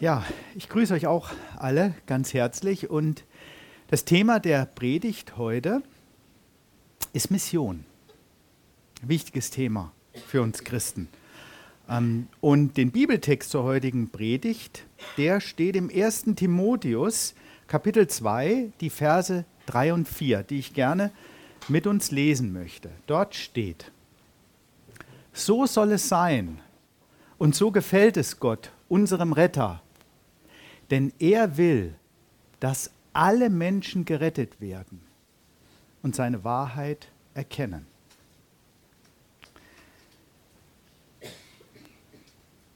Ja, ich grüße euch auch alle ganz herzlich und das Thema der Predigt heute ist Mission. Wichtiges Thema für uns Christen. Ähm, und den Bibeltext zur heutigen Predigt, der steht im 1. Timotheus, Kapitel 2, die Verse 3 und 4, die ich gerne mit uns lesen möchte. Dort steht, so soll es sein und so gefällt es Gott, unserem Retter, denn er will, dass alle Menschen gerettet werden und seine Wahrheit erkennen.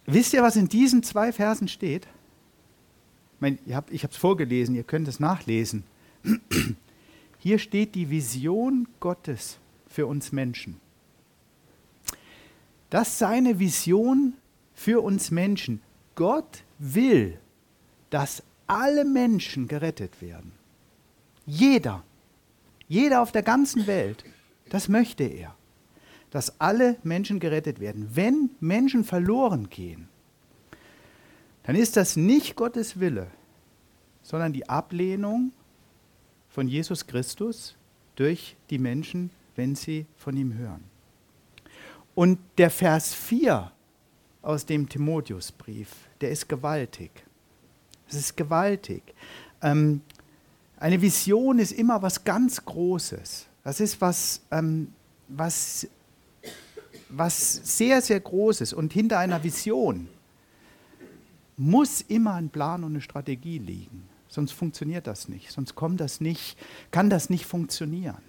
Wisst ihr, was in diesen zwei Versen steht? Ich, meine, ich habe es vorgelesen, ihr könnt es nachlesen. Hier steht die Vision Gottes für uns Menschen. Das ist seine Vision für uns Menschen. Gott will, dass alle Menschen gerettet werden. Jeder, jeder auf der ganzen Welt, das möchte er, dass alle Menschen gerettet werden. Wenn Menschen verloren gehen, dann ist das nicht Gottes Wille, sondern die Ablehnung von Jesus Christus durch die Menschen, wenn sie von ihm hören. Und der Vers 4 aus dem Timotheusbrief, der ist gewaltig. Es ist gewaltig. Ähm, eine Vision ist immer was ganz Großes. Das ist was, ähm, was, was sehr, sehr Großes. Und hinter einer Vision muss immer ein Plan und eine Strategie liegen. Sonst funktioniert das nicht. Sonst kommt das nicht, kann das nicht funktionieren.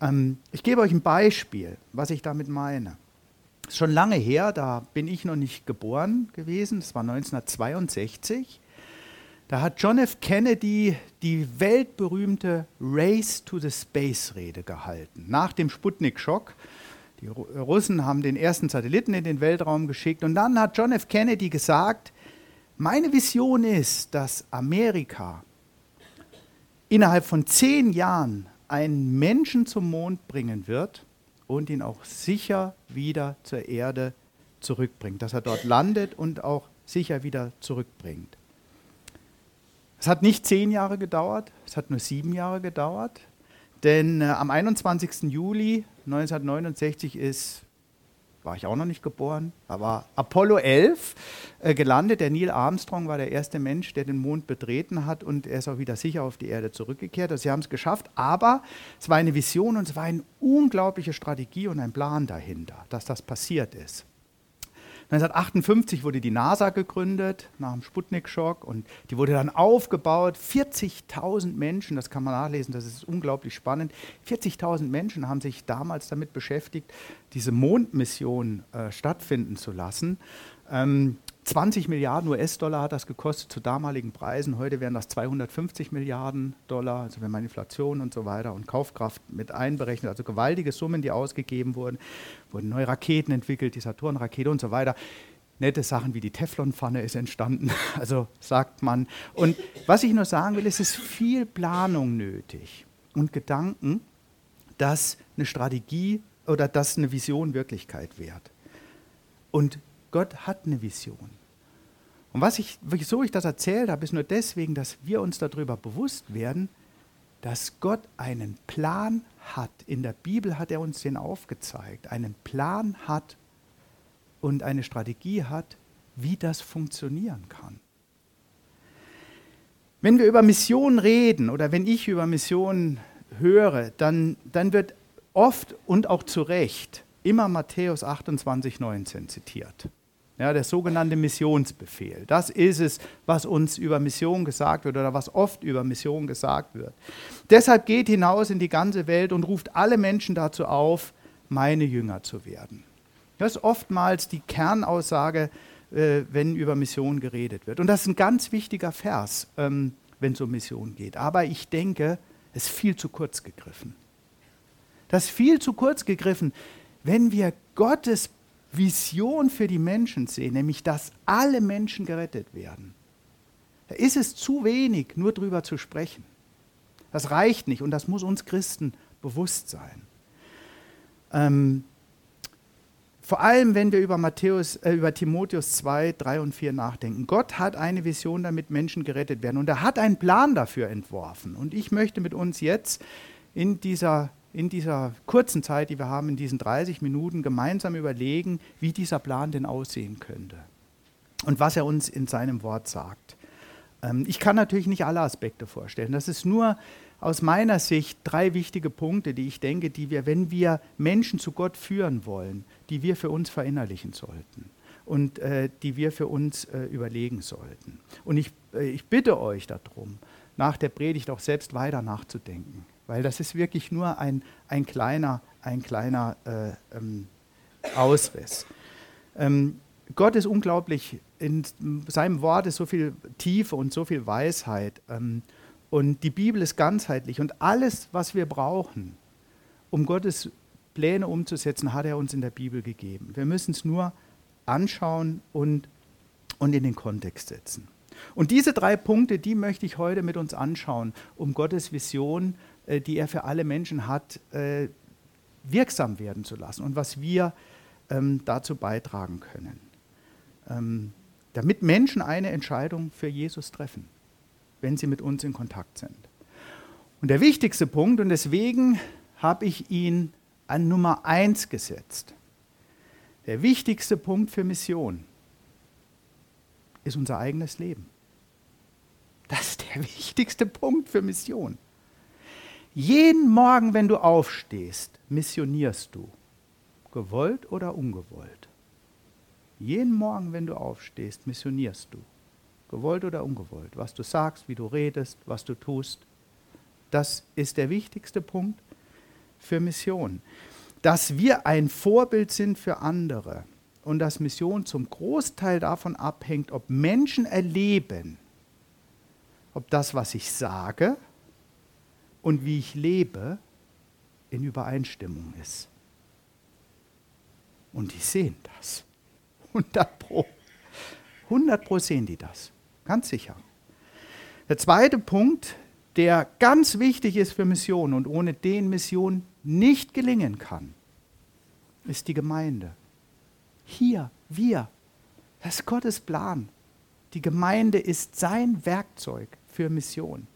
Ähm, ich gebe euch ein Beispiel, was ich damit meine. Schon lange her, da bin ich noch nicht geboren gewesen. Das war 1962. Da hat John F. Kennedy die weltberühmte Race to the Space Rede gehalten. Nach dem Sputnik-Schock. Die Russen haben den ersten Satelliten in den Weltraum geschickt. Und dann hat John F. Kennedy gesagt, meine Vision ist, dass Amerika innerhalb von zehn Jahren einen Menschen zum Mond bringen wird und ihn auch sicher wieder zur Erde zurückbringt. Dass er dort landet und auch sicher wieder zurückbringt. Es hat nicht zehn Jahre gedauert, es hat nur sieben Jahre gedauert, denn äh, am 21. Juli 1969 ist, war ich auch noch nicht geboren, war Apollo 11 äh, gelandet. Der Neil Armstrong war der erste Mensch, der den Mond betreten hat und er ist auch wieder sicher auf die Erde zurückgekehrt. Also sie haben es geschafft, aber es war eine Vision und es war eine unglaubliche Strategie und ein Plan dahinter, dass das passiert ist. 1958 wurde die NASA gegründet, nach dem Sputnik-Schock, und die wurde dann aufgebaut. 40.000 Menschen, das kann man nachlesen, das ist unglaublich spannend. 40.000 Menschen haben sich damals damit beschäftigt, diese Mondmission äh, stattfinden zu lassen. Ähm, 20 Milliarden US-Dollar hat das gekostet zu damaligen Preisen. Heute wären das 250 Milliarden Dollar, also wenn man Inflation und so weiter und Kaufkraft mit einberechnet, also gewaltige Summen, die ausgegeben wurden. Wurden neue Raketen entwickelt, die Saturn-Rakete und so weiter. Nette Sachen wie die Teflonpfanne ist entstanden, also sagt man. Und was ich nur sagen will, es ist viel Planung nötig und Gedanken, dass eine Strategie oder dass eine Vision Wirklichkeit wird. Und Gott hat eine Vision. Und was ich, wieso ich das erzählt habe, ist nur deswegen, dass wir uns darüber bewusst werden, dass Gott einen Plan hat. In der Bibel hat er uns den aufgezeigt. Einen Plan hat und eine Strategie hat, wie das funktionieren kann. Wenn wir über Missionen reden oder wenn ich über Missionen höre, dann, dann wird oft und auch zu Recht immer Matthäus 28, 19 zitiert. Ja, der sogenannte Missionsbefehl. Das ist es, was uns über Mission gesagt wird oder was oft über Mission gesagt wird. Deshalb geht hinaus in die ganze Welt und ruft alle Menschen dazu auf, meine Jünger zu werden. Das ist oftmals die Kernaussage, äh, wenn über Mission geredet wird. Und das ist ein ganz wichtiger Vers, ähm, wenn es um Mission geht. Aber ich denke, es ist viel zu kurz gegriffen. Das ist viel zu kurz gegriffen, wenn wir Gottes Vision für die Menschen sehen, nämlich dass alle Menschen gerettet werden, ist es zu wenig, nur darüber zu sprechen. Das reicht nicht und das muss uns Christen bewusst sein. Ähm, vor allem, wenn wir über, Matthäus, äh, über Timotheus 2, 3 und 4 nachdenken. Gott hat eine Vision, damit Menschen gerettet werden. Und er hat einen Plan dafür entworfen. Und ich möchte mit uns jetzt in dieser, in dieser kurzen Zeit, die wir haben, in diesen 30 Minuten, gemeinsam überlegen, wie dieser Plan denn aussehen könnte. Und was er uns in seinem Wort sagt. Ähm, ich kann natürlich nicht alle Aspekte vorstellen. Das ist nur aus meiner Sicht drei wichtige Punkte, die ich denke, die wir, wenn wir Menschen zu Gott führen wollen, die wir für uns verinnerlichen sollten und äh, die wir für uns äh, überlegen sollten. Und ich, äh, ich bitte euch darum, nach der Predigt auch selbst weiter nachzudenken, weil das ist wirklich nur ein, ein kleiner, ein kleiner äh, ähm, Ausriss. Ähm, Gott ist unglaublich, in seinem Wort ist so viel Tiefe und so viel Weisheit. Ähm, und die Bibel ist ganzheitlich und alles, was wir brauchen, um Gottes Pläne umzusetzen, hat er uns in der Bibel gegeben. Wir müssen es nur anschauen und, und in den Kontext setzen. Und diese drei Punkte, die möchte ich heute mit uns anschauen, um Gottes Vision, äh, die er für alle Menschen hat, äh, wirksam werden zu lassen und was wir ähm, dazu beitragen können, ähm, damit Menschen eine Entscheidung für Jesus treffen wenn sie mit uns in Kontakt sind. Und der wichtigste Punkt, und deswegen habe ich ihn an Nummer eins gesetzt, der wichtigste Punkt für Mission ist unser eigenes Leben. Das ist der wichtigste Punkt für Mission. Jeden Morgen, wenn du aufstehst, missionierst du, gewollt oder ungewollt. Jeden Morgen, wenn du aufstehst, missionierst du gewollt oder ungewollt, was du sagst, wie du redest, was du tust. Das ist der wichtigste Punkt für Mission. Dass wir ein Vorbild sind für andere und dass Mission zum Großteil davon abhängt, ob Menschen erleben, ob das, was ich sage und wie ich lebe, in Übereinstimmung ist. Und die sehen das. 100 Pro. 100 Pro sehen die das. Ganz sicher. Der zweite Punkt, der ganz wichtig ist für Mission und ohne den Mission nicht gelingen kann, ist die Gemeinde. Hier, wir. Das ist Gottes Plan. Die Gemeinde ist sein Werkzeug für Mission.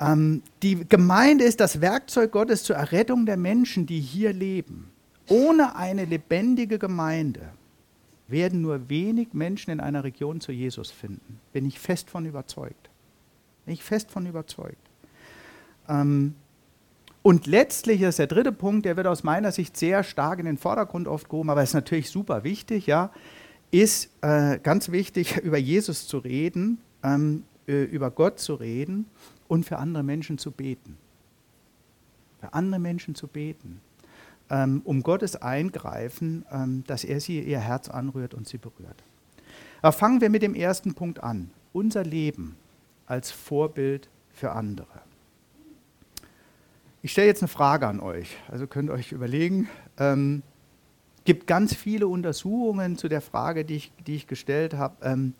Ähm, die Gemeinde ist das Werkzeug Gottes zur Errettung der Menschen, die hier leben. Ohne eine lebendige Gemeinde werden nur wenig Menschen in einer Region zu Jesus finden. Bin ich fest von überzeugt. Bin ich fest von überzeugt. Ähm, und letztlich ist der dritte Punkt, der wird aus meiner Sicht sehr stark in den Vordergrund oft gehoben, aber ist natürlich super wichtig, ja, ist äh, ganz wichtig, über Jesus zu reden, ähm, äh, über Gott zu reden und für andere Menschen zu beten. Für andere Menschen zu beten ähm, um Gottes Eingreifen, ähm, dass er sie ihr Herz anrührt und sie berührt. Aber fangen wir mit dem ersten Punkt an. Unser Leben als Vorbild für andere. Ich stelle jetzt eine Frage an euch. Also könnt ihr euch überlegen. Ähm, gibt ganz viele Untersuchungen zu der Frage, die ich, die ich gestellt habe. Ähm,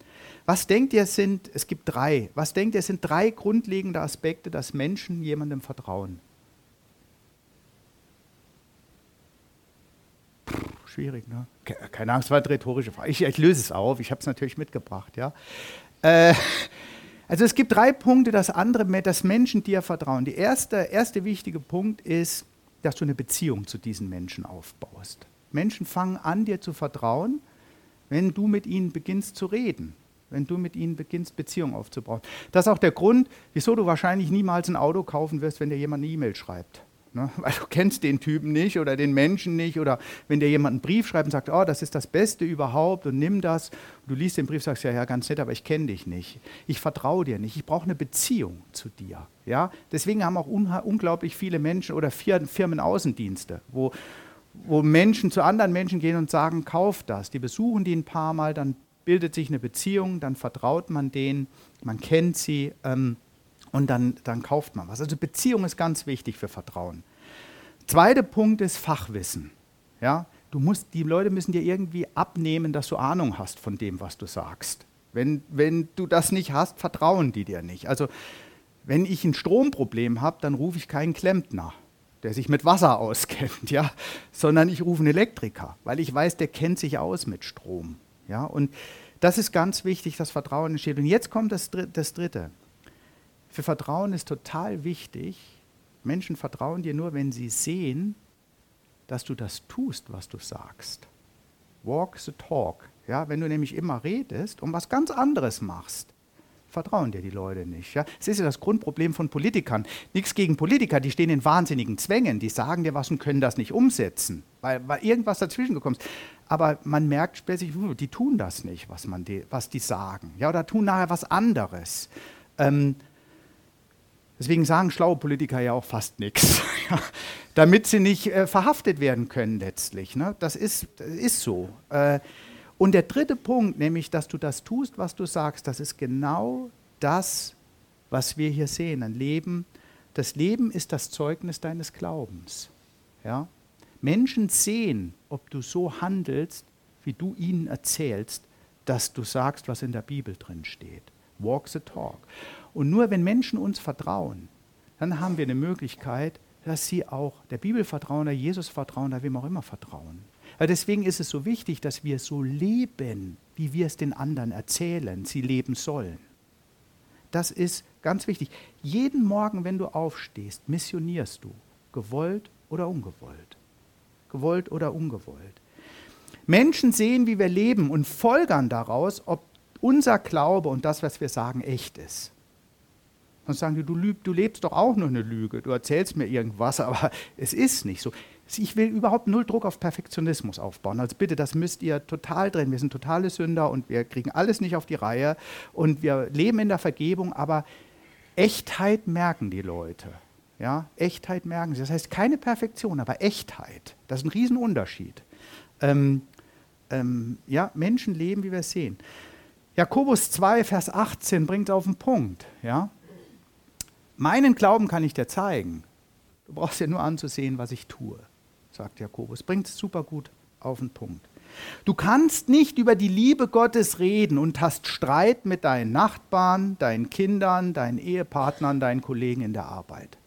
was denkt ihr sind, es gibt drei, was denkt ihr sind drei grundlegende Aspekte, dass Menschen jemandem vertrauen? schwierig, ne? Keine Angst, war eine rhetorische Frage. Ich, ich löse es auf, ich habe es natürlich mitgebracht, ja. Äh, also es gibt drei Punkte, dass andere, dass Menschen dir vertrauen. Der erste, erste wichtige Punkt ist, dass du eine Beziehung zu diesen Menschen aufbaust. Menschen fangen an, dir zu vertrauen, wenn du mit ihnen beginnst zu reden, wenn du mit ihnen beginnst, Beziehungen aufzubauen. Das ist auch der Grund, wieso du wahrscheinlich niemals ein Auto kaufen wirst, wenn dir jemand eine E-Mail schreibt. Ne? Weil du kennst den Typen nicht oder den Menschen nicht oder wenn dir jemand einen Brief schreibt und sagt, oh, das ist das Beste überhaupt und nimm das. Und du liest den Brief, sagst ja, ja, ganz nett, aber ich kenne dich nicht. Ich vertraue dir nicht. Ich brauche eine Beziehung zu dir. Ja? Deswegen haben auch unglaublich viele Menschen oder Firmen Außendienste, wo, wo Menschen zu anderen Menschen gehen und sagen, kauf das. Die besuchen die ein paar Mal, dann bildet sich eine Beziehung, dann vertraut man denen, man kennt sie. Ähm, und dann, dann kauft man was. Also Beziehung ist ganz wichtig für Vertrauen. Zweiter Punkt ist Fachwissen. Ja, du musst, die Leute müssen dir irgendwie abnehmen, dass du Ahnung hast von dem, was du sagst. Wenn, wenn du das nicht hast, vertrauen die dir nicht. Also wenn ich ein Stromproblem habe, dann rufe ich keinen Klempner. Der sich mit Wasser auskennt, ja, sondern ich rufe einen Elektriker, weil ich weiß, der kennt sich aus mit Strom. Ja, und das ist ganz wichtig, dass Vertrauen entsteht. Und jetzt kommt das, das Dritte. Für Vertrauen ist total wichtig, Menschen vertrauen dir nur, wenn sie sehen, dass du das tust, was du sagst. Walk the talk. Ja, wenn du nämlich immer redest und was ganz anderes machst, vertrauen dir die Leute nicht. Ja? Das ist ja das Grundproblem von Politikern. Nichts gegen Politiker, die stehen in wahnsinnigen Zwängen, die sagen dir was und können das nicht umsetzen, weil, weil irgendwas dazwischen gekommen ist. Aber man merkt plötzlich, die tun das nicht, was, man die, was die sagen. Ja, oder tun nachher was anderes. Ähm, deswegen sagen schlaue Politiker ja auch fast nichts, damit sie nicht äh, verhaftet werden können letztlich. Ne? Das, ist, das ist so. Äh, und der dritte Punkt, nämlich, dass du das tust, was du sagst, das ist genau das, was wir hier sehen, ein Leben. Das Leben ist das Zeugnis deines Glaubens. Ja? Menschen sehen, ob du so handelst, wie du ihnen erzählst, dass du sagst, was in der Bibel drin steht. Walk the talk. Und nur wenn Menschen uns vertrauen, dann haben wir eine Möglichkeit, dass sie auch der Bibel vertrauen, der Jesus vertrauen, der wem auch immer vertrauen. Deswegen ist es so wichtig, dass wir so leben, wie wir es den anderen erzählen, sie leben sollen. Das ist ganz wichtig. Jeden Morgen, wenn du aufstehst, missionierst du, gewollt oder ungewollt. Gewollt oder ungewollt. Menschen sehen, wie wir leben und folgern daraus, ob unser Glaube und das, was wir sagen, echt ist. Sonst sagen die, du, du lebst doch auch nur eine Lüge, du erzählst mir irgendwas, aber es ist nicht so. Ich will überhaupt null Druck auf Perfektionismus aufbauen. Also bitte, das müsst ihr total drin. Wir sind totale Sünder und wir kriegen alles nicht auf die Reihe und wir leben in der Vergebung, aber Echtheit merken die Leute. Ja, Echtheit merken sie. Das heißt keine Perfektion, aber Echtheit. Das ist ein Riesenunterschied. Ähm, ähm, ja, Menschen leben, wie wir es sehen. Jakobus 2, Vers 18 bringt es auf den Punkt. Ja? Meinen Glauben kann ich dir zeigen. Du brauchst ja nur anzusehen, was ich tue sagt Jakobus. Bringt es super gut auf den Punkt. Du kannst nicht über die Liebe Gottes reden und hast Streit mit deinen Nachbarn, deinen Kindern, deinen Ehepartnern, deinen Kollegen in der Arbeit.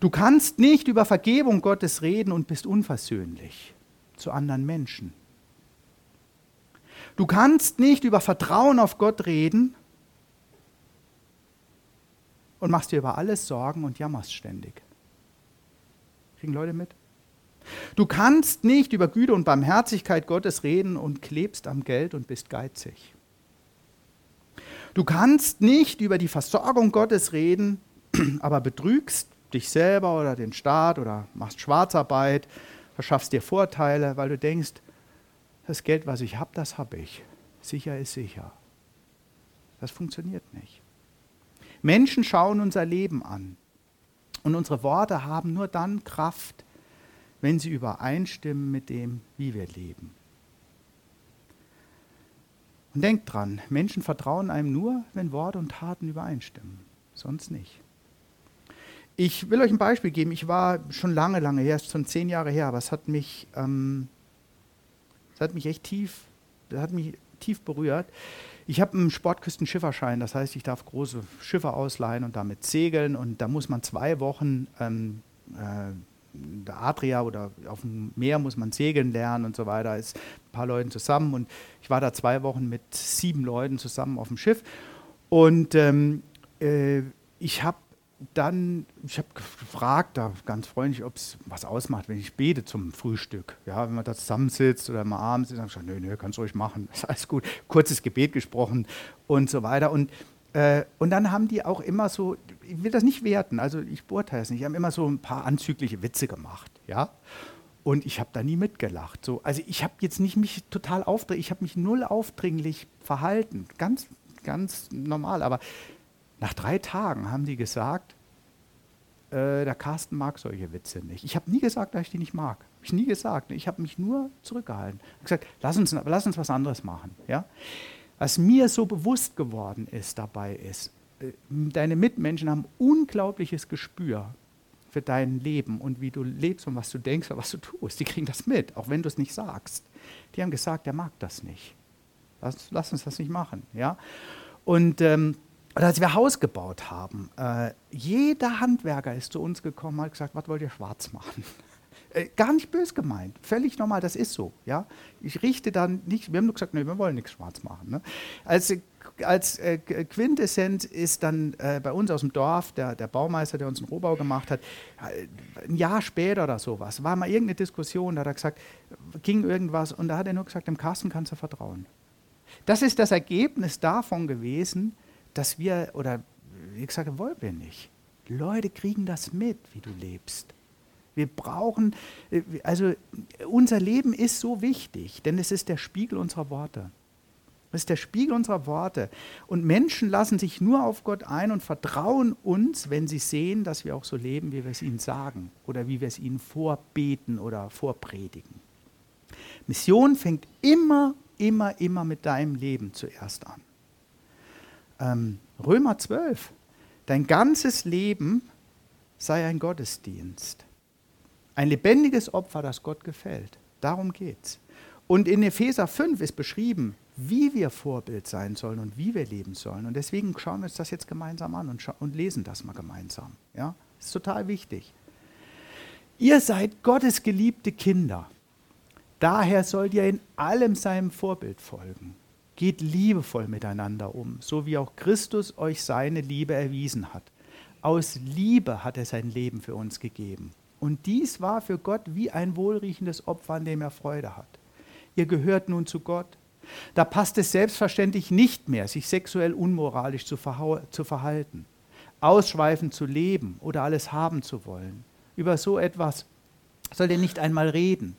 Du kannst nicht über Vergebung Gottes reden und bist unversöhnlich zu anderen Menschen. Du kannst nicht über Vertrauen auf Gott reden und machst dir über alles Sorgen und jammerst ständig. Kriegen Leute mit? Du kannst nicht über Güte und Barmherzigkeit Gottes reden und klebst am Geld und bist geizig. Du kannst nicht über die Versorgung Gottes reden, aber betrügst dich selber oder den Staat oder machst Schwarzarbeit, verschaffst dir Vorteile, weil du denkst, das Geld, was ich habe, das habe ich. Sicher ist sicher. Das funktioniert nicht. Menschen schauen unser Leben an. Und unsere Worte haben nur dann Kraft, wenn sie übereinstimmen mit dem, wie wir leben. Und denkt dran, Menschen vertrauen einem nur, wenn Worte und Taten übereinstimmen, sonst nicht. Ich will euch ein Beispiel geben. Ich war schon lange, lange her, schon zehn Jahre her, aber es hat mich, ähm, es hat mich echt tief, das hat mich tief berührt. Ich habe einen Sportküstenschifferschein, das heißt, ich darf große Schiffe ausleihen und damit segeln. Und da muss man zwei Wochen ähm, äh, der Adria oder auf dem Meer muss man segeln lernen und so weiter. Ist ein paar Leuten zusammen und ich war da zwei Wochen mit sieben Leuten zusammen auf dem Schiff und ähm, äh, ich habe dann, ich habe gefragt, da ganz freundlich, ob es was ausmacht, wenn ich bete zum Frühstück. Ja, wenn man da zusammensitzt oder mal abends, dann habe ich gesagt, nö, nö, kannst du ruhig machen, ist alles gut. Kurzes Gebet gesprochen und so weiter. Und, äh, und dann haben die auch immer so, ich will das nicht werten, also ich beurteile es nicht, haben immer so ein paar anzügliche Witze gemacht. Ja. Und ich habe da nie mitgelacht. So, also ich habe jetzt nicht mich total aufdringlich, ich habe mich null aufdringlich verhalten. Ganz, ganz normal. Aber nach drei Tagen haben die gesagt, äh, der Carsten mag solche Witze nicht. Ich habe nie gesagt, dass ich die nicht mag. Ich nie gesagt. Ich habe mich nur zurückgehalten. Ich habe gesagt, lass uns, lass uns was anderes machen. Ja? Was mir so bewusst geworden ist dabei ist, äh, deine Mitmenschen haben unglaubliches Gespür für dein Leben und wie du lebst und was du denkst und was du tust. Die kriegen das mit, auch wenn du es nicht sagst. Die haben gesagt, der mag das nicht. Lass, lass uns das nicht machen. Ja? Und ähm, oder als wir Haus gebaut haben, äh, jeder Handwerker ist zu uns gekommen und hat gesagt, was wollt ihr schwarz machen? Äh, gar nicht bös gemeint, völlig normal, das ist so. Ja? Ich richte dann nicht, wir haben nur gesagt, nee, wir wollen nichts schwarz machen. Ne? Als, als äh, Quintessenz ist dann äh, bei uns aus dem Dorf der, der Baumeister, der uns einen Rohbau gemacht hat, äh, ein Jahr später oder sowas, war mal irgendeine Diskussion, da hat er gesagt, ging irgendwas und da hat er nur gesagt, dem Carsten kannst du vertrauen. Das ist das Ergebnis davon gewesen, dass wir, oder wie gesagt, wollen wir nicht. Leute kriegen das mit, wie du lebst. Wir brauchen, äh, also unser Leben ist so wichtig, denn es ist der Spiegel unserer Worte. Es ist der Spiegel unserer Worte. Und Menschen lassen sich nur auf Gott ein und vertrauen uns, wenn sie sehen, dass wir auch so leben, wie wir es ihnen sagen oder wie wir es ihnen vorbeten oder vorpredigen. Mission fängt immer, immer, immer mit deinem Leben zuerst an ähm, Römer 12. Dein ganzes Leben sei ein Gottesdienst. Ein lebendiges Opfer, das Gott gefällt. Darum geht's. Und in Epheser 5 ist beschrieben, wie wir Vorbild sein sollen und wie wir leben sollen. Und deswegen schauen wir uns das jetzt gemeinsam an und, und lesen das mal gemeinsam. Ja? Ist total wichtig. Ihr seid Gottes geliebte Kinder. Daher sollt ihr in allem seinem Vorbild folgen. Geht liebevoll miteinander um, so wie auch Christus euch seine Liebe erwiesen hat. Aus Liebe hat er sein Leben für uns gegeben. Und dies war für Gott wie ein wohlriechendes Opfer, an dem er Freude hat. Ihr gehört nun zu Gott. Da passt es selbstverständlich nicht mehr, sich sexuell unmoralisch zu, zu verhalten, ausschweifend zu leben oder alles haben zu wollen. Über so etwas soll ihr nicht einmal reden.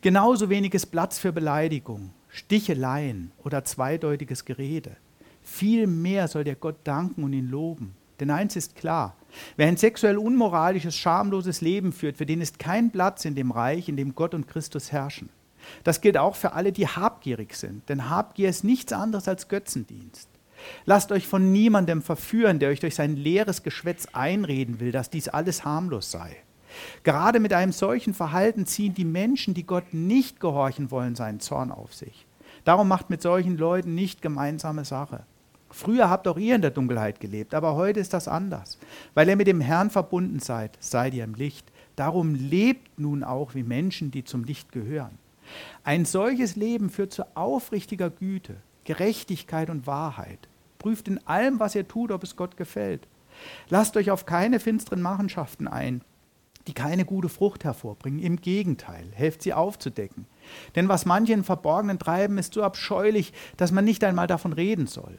Genauso wenig ist Platz für Beleidigung. Sticheleien oder zweideutiges Gerede. Vielmehr soll der Gott danken und ihn loben. Denn eins ist klar, wer ein sexuell unmoralisches, schamloses Leben führt, für den ist kein Platz in dem Reich, in dem Gott und Christus herrschen. Das gilt auch für alle, die habgierig sind, denn Habgier ist nichts anderes als Götzendienst. Lasst euch von niemandem verführen, der euch durch sein leeres Geschwätz einreden will, dass dies alles harmlos sei. Gerade mit einem solchen Verhalten ziehen die Menschen, die Gott nicht gehorchen wollen, seinen Zorn auf sich. Darum macht mit solchen Leuten nicht gemeinsame Sache. Früher habt auch ihr in der Dunkelheit gelebt, aber heute ist das anders. Weil ihr mit dem Herrn verbunden seid, seid ihr im Licht. Darum lebt nun auch wie Menschen, die zum Licht gehören. Ein solches Leben führt zu aufrichtiger Güte, Gerechtigkeit und Wahrheit. Prüft in allem, was ihr tut, ob es Gott gefällt. Lasst euch auf keine finsteren Machenschaften ein, die keine gute Frucht hervorbringen. Im Gegenteil, helft sie aufzudecken. Denn was manche in Verborgenen treiben, ist so abscheulich, dass man nicht einmal davon reden soll.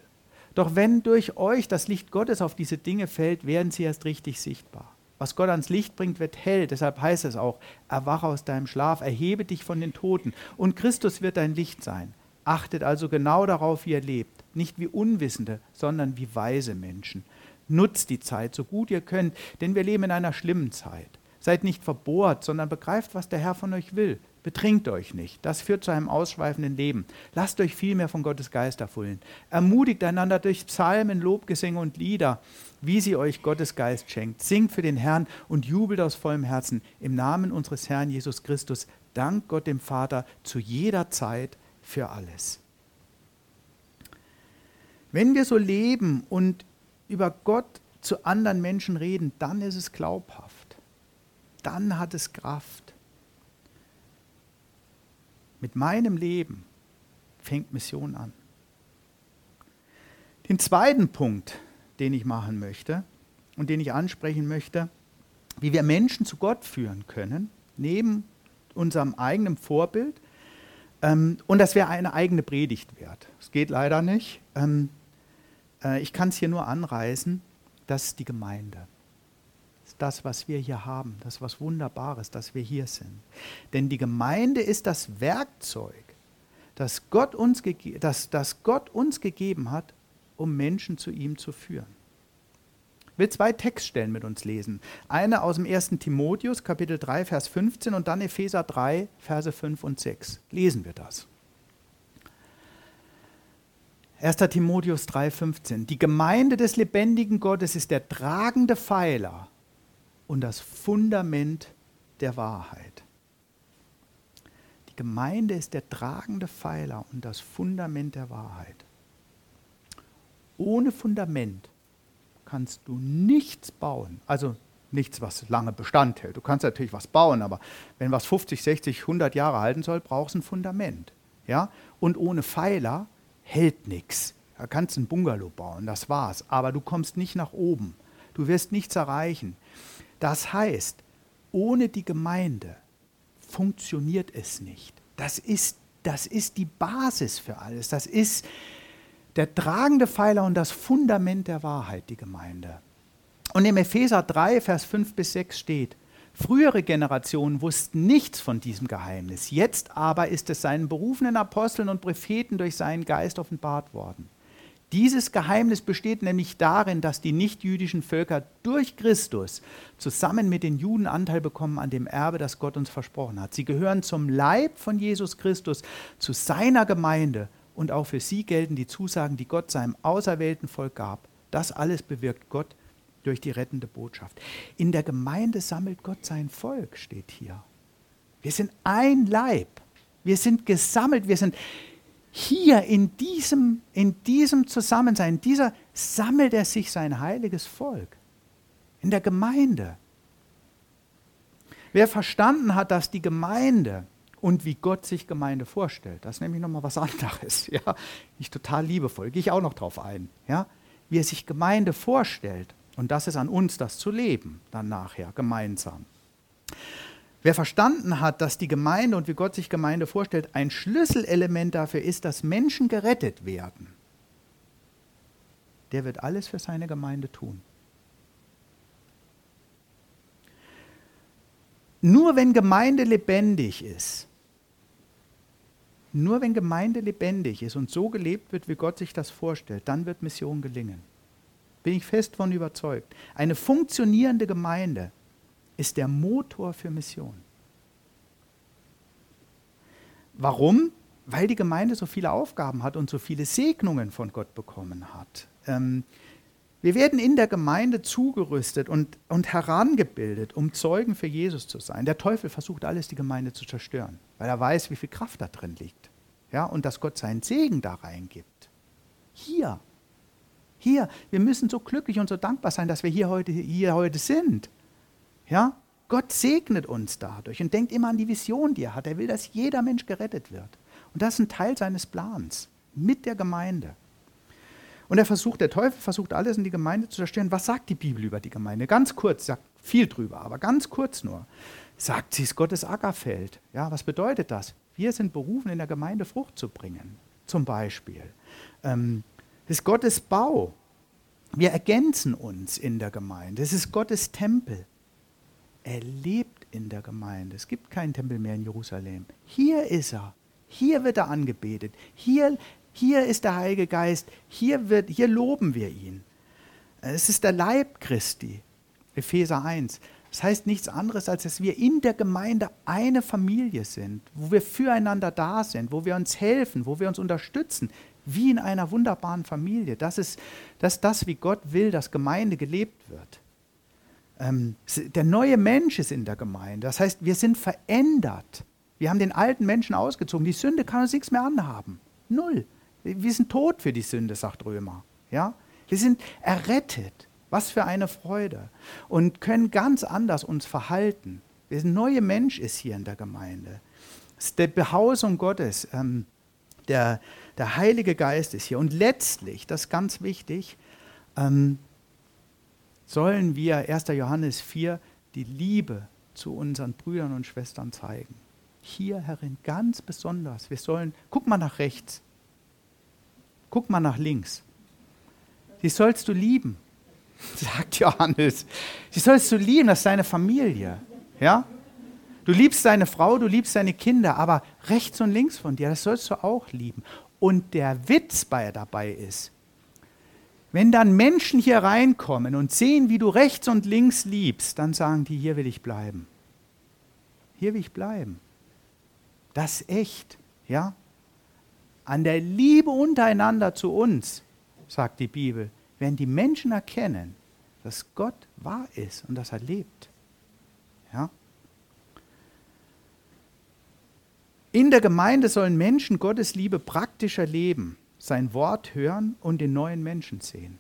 Doch wenn durch euch das Licht Gottes auf diese Dinge fällt, werden sie erst richtig sichtbar. Was Gott ans Licht bringt, wird hell. Deshalb heißt es auch, erwache aus deinem Schlaf, erhebe dich von den Toten. Und Christus wird dein Licht sein. Achtet also genau darauf, wie ihr lebt. Nicht wie Unwissende, sondern wie weise Menschen. Nutzt die Zeit so gut ihr könnt, denn wir leben in einer schlimmen Zeit. Seid nicht verbohrt, sondern begreift, was der Herr von euch will. Betrinkt euch nicht. Das führt zu einem ausschweifenden Leben. Lasst euch vielmehr von Gottes Geist erfüllen. Ermutigt einander durch Psalmen, Lobgesänge und Lieder, wie sie euch Gottes Geist schenkt. Singt für den Herrn und jubelt aus vollem Herzen im Namen unseres Herrn Jesus Christus. Dank Gott dem Vater zu jeder Zeit für alles. Wenn wir so leben und über Gott zu anderen Menschen reden, dann ist es glaubhaft dann hat es Kraft. Mit meinem Leben fängt Mission an. Den zweiten Punkt, den ich machen möchte und den ich ansprechen möchte, wie wir Menschen zu Gott führen können, neben unserem eigenen Vorbild, ähm, und das wäre eine eigene Predigt wert. Es geht leider nicht. Ähm, äh, ich kann es hier nur anreißen, das ist die Gemeinde das, was wir hier haben, das was Wunderbares, dass wir hier sind. Denn die Gemeinde ist das Werkzeug, das Gott uns, das, das Gott uns gegeben hat, um Menschen zu ihm zu führen. Ich will zwei Textstellen mit uns lesen. Eine aus dem 1. Timotheus, Kapitel 3, Vers 15 und dann Epheser 3, Verse 5 und 6. Lesen wir das. 1. Timotheus 3,15. Die Gemeinde des lebendigen Gottes ist der tragende Pfeiler und das Fundament der Wahrheit. Die Gemeinde ist der tragende Pfeiler und das Fundament der Wahrheit. Ohne Fundament kannst du nichts bauen. Also nichts, was lange Bestand hält. Du kannst natürlich was bauen, aber wenn was 50, 60, 100 Jahre halten soll, brauchst du ein Fundament. Ja? Und ohne Pfeiler hält nichts. Da kannst du ein Bungalow bauen, das war's. Aber du kommst nicht nach oben. Du wirst nichts erreichen. Das heißt, ohne die Gemeinde funktioniert es nicht. Das ist, das ist die Basis für alles. Das ist der tragende Pfeiler und das Fundament der Wahrheit, die Gemeinde. Und im Epheser 3, Vers 5 bis 6 steht, Frühere Generationen wussten nichts von diesem Geheimnis. Jetzt aber ist es seinen berufenen Aposteln und Propheten durch seinen Geist offenbart worden. Dieses Geheimnis besteht nämlich darin, dass die nichtjüdischen Völker durch Christus zusammen mit den Juden Anteil bekommen an dem Erbe, das Gott uns versprochen hat. Sie gehören zum Leib von Jesus Christus, zu seiner Gemeinde und auch für sie gelten die Zusagen, die Gott seinem auserwählten Volk gab. Das alles bewirkt Gott durch die rettende Botschaft. In der Gemeinde sammelt Gott sein Volk, steht hier. Wir sind ein Leib. Wir sind gesammelt. Wir sind hier in diesem, in diesem Zusammensein, in dieser sammelt er sich sein heiliges Volk. In der Gemeinde. Wer verstanden hat, dass die Gemeinde und wie Gott sich Gemeinde vorstellt, das ist nämlich nochmal was anderes. Ja? Ich total liebevoll, gehe ich auch noch drauf ein. Ja? Wie er sich Gemeinde vorstellt und das ist an uns, das zu leben, dann nachher gemeinsam. Wer verstanden hat, dass die Gemeinde und wie Gott sich Gemeinde vorstellt, ein Schlüsselelement dafür ist, dass Menschen gerettet werden, der wird alles für seine Gemeinde tun. Nur wenn Gemeinde lebendig ist, nur wenn Gemeinde lebendig ist und so gelebt wird, wie Gott sich das vorstellt, dann wird Mission gelingen. Bin ich fest von überzeugt. Eine funktionierende Gemeinde ist der Motor für Mission. Warum? Weil die Gemeinde so viele Aufgaben hat und so viele Segnungen von Gott bekommen hat. Ähm, wir werden in der Gemeinde zugerüstet und, und herangebildet, um Zeugen für Jesus zu sein. Der Teufel versucht alles, die Gemeinde zu zerstören, weil er weiß, wie viel Kraft da drin liegt. Ja, und dass Gott seinen Segen da reingibt. Hier hier, wir müssen so glücklich und so dankbar sein, dass wir hier heute, hier heute sind. Ja? Gott segnet uns dadurch und denkt immer an die Vision, die er hat. Er will, dass jeder Mensch gerettet wird. Und das ist ein Teil seines Plans mit der Gemeinde. Und er versucht, der Teufel versucht alles in die Gemeinde zu zerstören. Was sagt die Bibel über die Gemeinde? Ganz kurz, sagt viel drüber, aber ganz kurz nur. Sagt, sie ist Gottes Ackerfeld. Ja, was bedeutet das? Wir sind berufen, in der Gemeinde Frucht zu bringen, zum Beispiel. Ähm, das ist Gottes Bau. Wir ergänzen uns in der Gemeinde. Es ist Gottes Tempel. Er lebt in der Gemeinde. Es gibt keinen Tempel mehr in Jerusalem. Hier ist er. Hier wird er angebetet. Hier, hier ist der Heilige Geist. Hier, wird, hier loben wir ihn. Es ist der Leib Christi. Epheser 1. Das heißt nichts anderes, als dass wir in der Gemeinde eine Familie sind, wo wir füreinander da sind, wo wir uns helfen, wo wir uns unterstützen, wie in einer wunderbaren Familie. Das ist das, das wie Gott will, dass Gemeinde gelebt wird. Ähm, der neue Mensch ist in der Gemeinde. Das heißt, wir sind verändert. Wir haben den alten Menschen ausgezogen. Die Sünde kann uns nichts mehr anhaben. Null. Wir sind tot für die Sünde, sagt Römer. Ja? Wir sind errettet. Was für eine Freude. Und können ganz anders uns verhalten. Der neue Mensch ist hier in der Gemeinde. Es ist die Behausung Gottes. Ähm, der, der Heilige Geist ist hier. Und letztlich, das ist ganz wichtig, ähm, sollen wir, 1. Johannes 4, die Liebe zu unseren Brüdern und Schwestern zeigen. Hier, Herrin, ganz besonders. Wir sollen, guck mal nach rechts, guck mal nach links. Die sollst du lieben, sagt Johannes. Sie sollst du lieben, das ist deine Familie. Ja? Du liebst deine Frau, du liebst deine Kinder, aber rechts und links von dir, das sollst du auch lieben. Und der Witz bei dabei ist, wenn dann Menschen hier reinkommen und sehen, wie du rechts und links liebst, dann sagen die, hier will ich bleiben. Hier will ich bleiben. Das ist echt, ja? An der Liebe untereinander zu uns, sagt die Bibel, werden die Menschen erkennen, dass Gott wahr ist und dass er lebt. Ja? In der Gemeinde sollen Menschen Gottes Liebe praktischer leben. Sein Wort hören und den neuen Menschen sehen.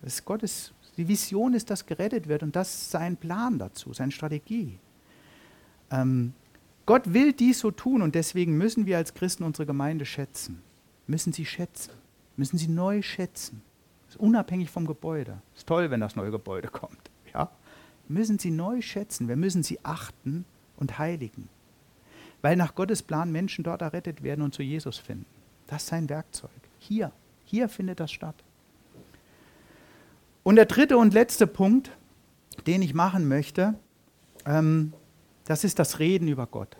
Das ist Gottes, die Vision ist, dass gerettet wird und das ist sein Plan dazu, seine Strategie. Ähm, Gott will dies so tun und deswegen müssen wir als Christen unsere Gemeinde schätzen. Müssen sie schätzen, müssen sie neu schätzen. Das ist unabhängig vom Gebäude. Ist toll, wenn das neue Gebäude kommt. Ja? Müssen sie neu schätzen. Wir müssen sie achten und heiligen. Weil nach Gottes Plan Menschen dort errettet werden und zu Jesus finden. Das ist sein Werkzeug. Hier, hier findet das statt. Und der dritte und letzte Punkt, den ich machen möchte, ähm, das ist das Reden über Gott.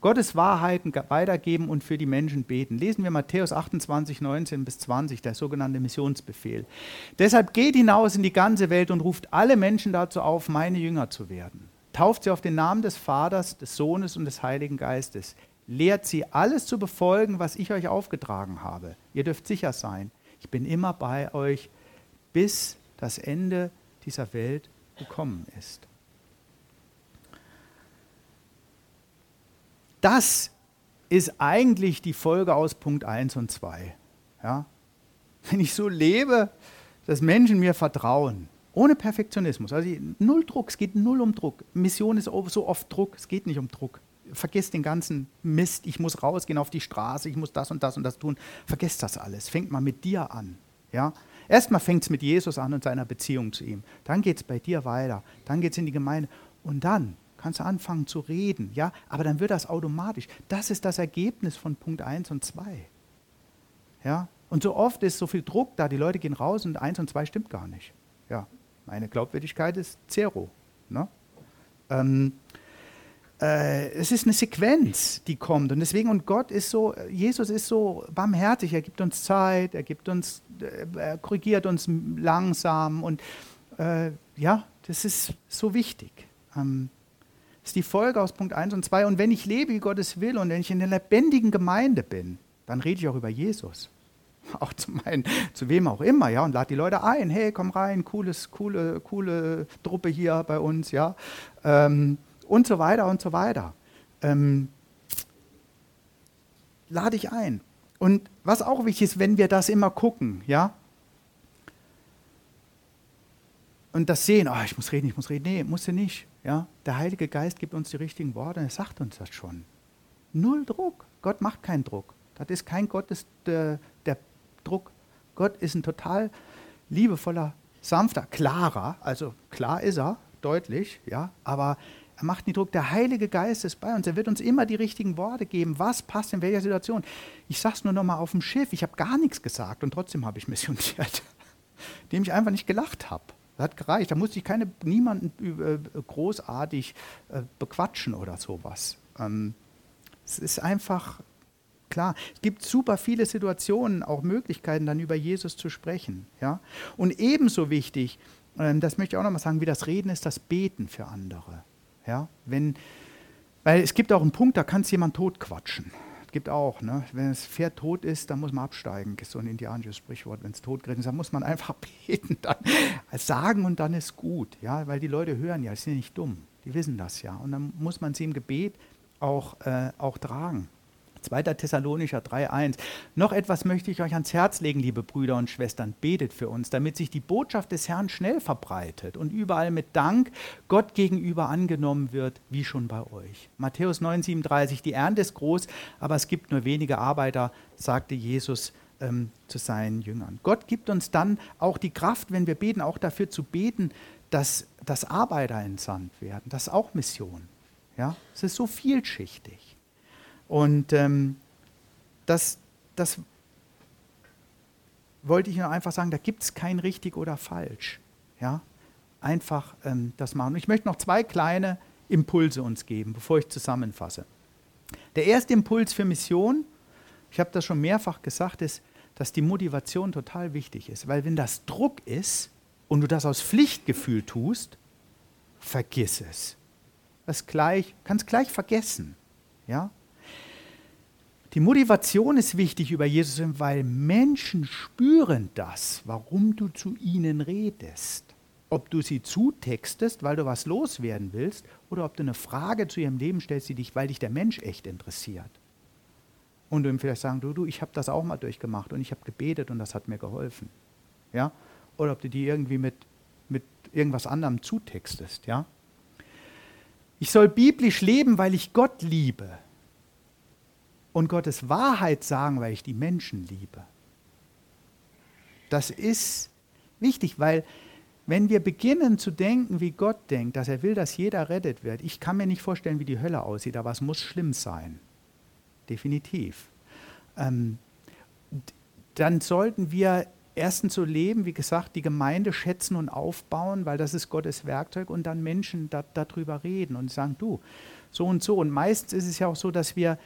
Gottes Wahrheiten weitergeben und für die Menschen beten. Lesen wir Matthäus 28, 19 bis 20, der sogenannte Missionsbefehl. Deshalb geht hinaus in die ganze Welt und ruft alle Menschen dazu auf, meine Jünger zu werden. Tauft sie auf den Namen des Vaters, des Sohnes und des Heiligen Geistes. Lehrt sie alles zu befolgen, was ich euch aufgetragen habe. Ihr dürft sicher sein, ich bin immer bei euch, bis das Ende dieser Welt gekommen ist. Das ist eigentlich die Folge aus Punkt 1 und 2. Ja? Wenn ich so lebe, dass Menschen mir vertrauen, ohne Perfektionismus, also null Druck, es geht null um Druck. Mission ist so oft Druck, es geht nicht um Druck. Vergesst den ganzen Mist, ich muss rausgehen auf die Straße, ich muss das und das und das tun. Vergesst das alles, fängt mal mit dir an. Ja? Erstmal fängt es mit Jesus an und seiner Beziehung zu ihm. Dann geht es bei dir weiter, dann geht es in die Gemeinde und dann kannst du anfangen zu reden, ja, aber dann wird das automatisch. Das ist das Ergebnis von Punkt 1 und 2. Ja, und so oft ist so viel Druck da, die Leute gehen raus und 1 und 2 stimmt gar nicht. Ja, meine Glaubwürdigkeit ist zero. Ne? Ähm, äh, es ist eine Sequenz, die kommt. Und deswegen, und Gott ist so, Jesus ist so barmherzig, er gibt uns Zeit, er gibt uns, äh, er korrigiert uns langsam und äh, ja, das ist so wichtig. Ähm, das ist die Folge aus Punkt 1 und 2. Und wenn ich lebe, wie Gott es will und wenn ich in der lebendigen Gemeinde bin, dann rede ich auch über Jesus. Auch zu, meinen, zu wem auch immer, ja, und lade die Leute ein. Hey, komm rein, cooles, coole, coole Truppe hier bei uns, ja. Ähm, und so weiter und so weiter. Ähm, lade ich ein. Und was auch wichtig ist, wenn wir das immer gucken, ja, und das sehen, oh, ich muss reden, ich muss reden. Nee, musst du nicht. Ja? Der Heilige Geist gibt uns die richtigen Worte er sagt uns das schon. Null Druck. Gott macht keinen Druck. Das ist kein Gott, ist der, der Druck. Gott ist ein total liebevoller, sanfter, klarer, also klar ist er, deutlich, ja, aber er macht nie Druck. Der Heilige Geist ist bei uns. Er wird uns immer die richtigen Worte geben. Was passt in welcher Situation? Ich sage es nur noch mal auf dem Schiff. Ich habe gar nichts gesagt und trotzdem habe ich missioniert, indem ich einfach nicht gelacht habe. Das hat gereicht. Da musste ich keine, niemanden äh, großartig äh, bequatschen oder sowas. Ähm, es ist einfach klar. Es gibt super viele Situationen, auch Möglichkeiten, dann über Jesus zu sprechen. Ja? Und ebenso wichtig, ähm, das möchte ich auch nochmal sagen, wie das Reden ist, das Beten für andere. Ja? Wenn, weil es gibt auch einen Punkt, da kann es jemand totquatschen gibt auch, ne? wenn das Pferd tot ist, dann muss man absteigen. Ist so ein indianisches Sprichwort. Wenn es tot ist, dann muss man einfach beten, dann sagen und dann ist gut. Ja? Weil die Leute hören ja, sie sind nicht dumm. Die wissen das ja. Und dann muss man sie im Gebet auch, äh, auch tragen. 2. Thessalonicher 3.1. Noch etwas möchte ich euch ans Herz legen, liebe Brüder und Schwestern. Betet für uns, damit sich die Botschaft des Herrn schnell verbreitet und überall mit Dank Gott gegenüber angenommen wird, wie schon bei euch. Matthäus 9.37. Die Ernte ist groß, aber es gibt nur wenige Arbeiter, sagte Jesus ähm, zu seinen Jüngern. Gott gibt uns dann auch die Kraft, wenn wir beten, auch dafür zu beten, dass, dass Arbeiter entsandt werden. Das ist auch Mission. Ja? Es ist so vielschichtig. Und ähm, das, das wollte ich nur einfach sagen, da gibt es kein richtig oder falsch. Ja? Einfach ähm, das machen. Und ich möchte noch zwei kleine Impulse uns geben, bevor ich zusammenfasse. Der erste Impuls für Mission, ich habe das schon mehrfach gesagt, ist, dass die Motivation total wichtig ist. Weil wenn das Druck ist und du das aus Pflichtgefühl tust, vergiss es. Das gleich, kannst gleich vergessen. Ja? Die Motivation ist wichtig über Jesus, weil Menschen spüren das, warum du zu ihnen redest. Ob du sie zutextest, weil du was loswerden willst, oder ob du eine Frage zu ihrem Leben stellst, die dich, weil dich der Mensch echt interessiert. Und du ihm vielleicht sagen, du, du, ich habe das auch mal durchgemacht und ich habe gebetet und das hat mir geholfen. Ja? Oder ob du die irgendwie mit, mit irgendwas anderem zutextest. Ja? Ich soll biblisch leben, weil ich Gott liebe. Und Gottes Wahrheit sagen, weil ich die Menschen liebe. Das ist wichtig, weil wenn wir beginnen zu denken, wie Gott denkt, dass er will, dass jeder rettet wird, ich kann mir nicht vorstellen, wie die Hölle aussieht, aber es muss schlimm sein. Definitiv. Ähm, dann sollten wir erstens so leben, wie gesagt, die Gemeinde schätzen und aufbauen, weil das ist Gottes Werkzeug und dann Menschen da, darüber reden und sagen, du, so und so. Und meistens ist es ja auch so, dass wir,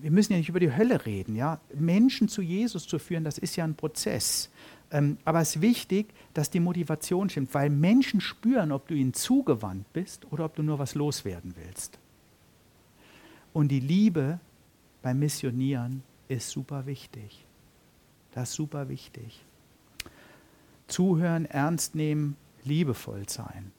wir müssen ja nicht über die Hölle reden, ja. Menschen zu Jesus zu führen, das ist ja ein Prozess. Ähm, aber es ist wichtig, dass die Motivation stimmt, weil Menschen spüren, ob du ihnen zugewandt bist oder ob du nur was loswerden willst. Und die Liebe beim Missionieren ist super wichtig. Das ist super wichtig. Zuhören, ernst nehmen, liebevoll sein.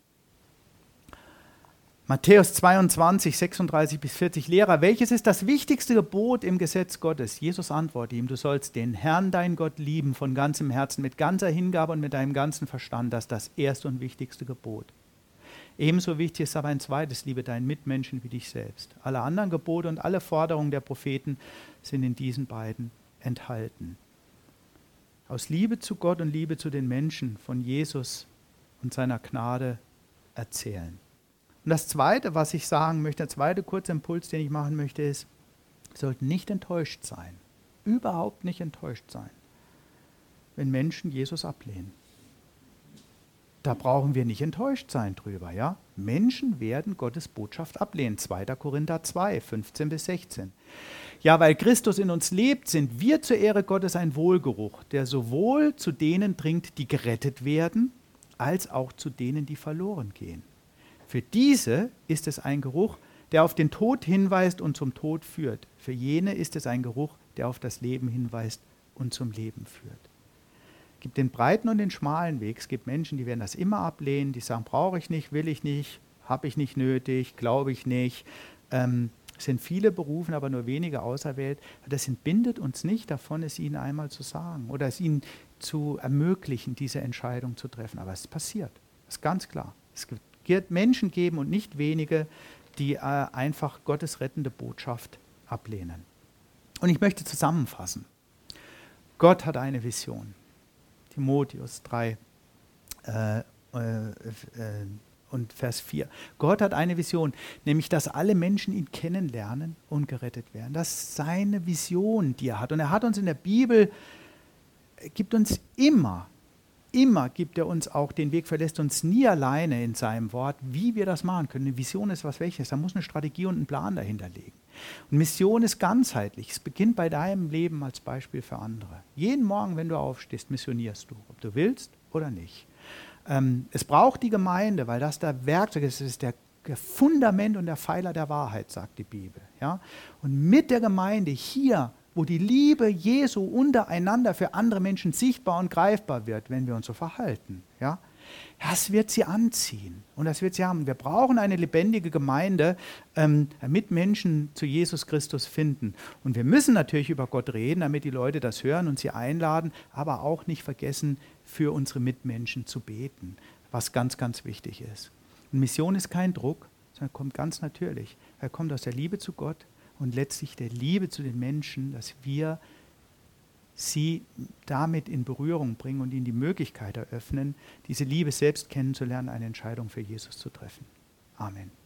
Matthäus 22, 36 bis 40 Lehrer, welches ist das wichtigste Gebot im Gesetz Gottes? Jesus antwortet ihm, du sollst den Herrn, dein Gott, lieben von ganzem Herzen, mit ganzer Hingabe und mit deinem ganzen Verstand. Das ist das erste und wichtigste Gebot. Ebenso wichtig ist aber ein zweites, liebe deinen Mitmenschen wie dich selbst. Alle anderen Gebote und alle Forderungen der Propheten sind in diesen beiden enthalten. Aus Liebe zu Gott und Liebe zu den Menschen von Jesus und seiner Gnade erzählen. Und das Zweite, was ich sagen möchte, der zweite kurze Impuls, den ich machen möchte, ist, wir sollten nicht enttäuscht sein, überhaupt nicht enttäuscht sein, wenn Menschen Jesus ablehnen. Da brauchen wir nicht enttäuscht sein drüber, ja? Menschen werden Gottes Botschaft ablehnen. 2. Korinther 2, 15 bis 16. Ja, weil Christus in uns lebt, sind wir zur Ehre Gottes ein Wohlgeruch, der sowohl zu denen dringt, die gerettet werden, als auch zu denen, die verloren gehen. Für diese ist es ein Geruch, der auf den Tod hinweist und zum Tod führt. Für jene ist es ein Geruch, der auf das Leben hinweist und zum Leben führt. Es gibt den breiten und den schmalen Weg. Es gibt Menschen, die werden das immer ablehnen, die sagen, brauche ich nicht, will ich nicht, habe ich nicht nötig, glaube ich nicht. Ähm, es sind viele berufen, aber nur wenige auserwählt. Das entbindet uns nicht davon, es ihnen einmal zu sagen oder es ihnen zu ermöglichen, diese Entscheidung zu treffen. Aber es passiert. Das ist ganz klar. Es gibt Menschen geben und nicht wenige, die äh, einfach Gottes rettende Botschaft ablehnen. Und ich möchte zusammenfassen. Gott hat eine Vision. Timotheus 3 äh, äh, äh, und Vers 4. Gott hat eine Vision, nämlich dass alle Menschen ihn kennenlernen und gerettet werden. Das ist seine Vision, die er hat. Und er hat uns in der Bibel, gibt uns immer Immer gibt er uns auch den Weg, verlässt uns nie alleine in seinem Wort, wie wir das machen können. Eine Vision ist was welches. Da muss eine Strategie und ein Plan dahinter liegen. Und Mission ist ganzheitlich. Es beginnt bei deinem Leben als Beispiel für andere. Jeden Morgen, wenn du aufstehst, missionierst du, ob du willst oder nicht. Ähm, es braucht die Gemeinde, weil das der Werkzeug ist, es ist der Fundament und der Pfeiler der Wahrheit, sagt die Bibel. Ja? Und mit der Gemeinde hier wo die Liebe Jesu untereinander für andere Menschen sichtbar und greifbar wird, wenn wir uns so verhalten. Ja? Das wird sie anziehen und das wird sie haben. Wir brauchen eine lebendige Gemeinde, ähm, damit Menschen zu Jesus Christus finden. Und wir müssen natürlich über Gott reden, damit die Leute das hören und sie einladen, aber auch nicht vergessen, für unsere Mitmenschen zu beten, was ganz, ganz wichtig ist. Und Mission ist kein Druck, sondern kommt ganz natürlich. Er kommt aus der Liebe zu Gott, und letztlich der Liebe zu den Menschen, dass wir sie damit in Berührung bringen und ihnen die Möglichkeit eröffnen, diese Liebe selbst kennenzulernen, eine Entscheidung für Jesus zu treffen. Amen.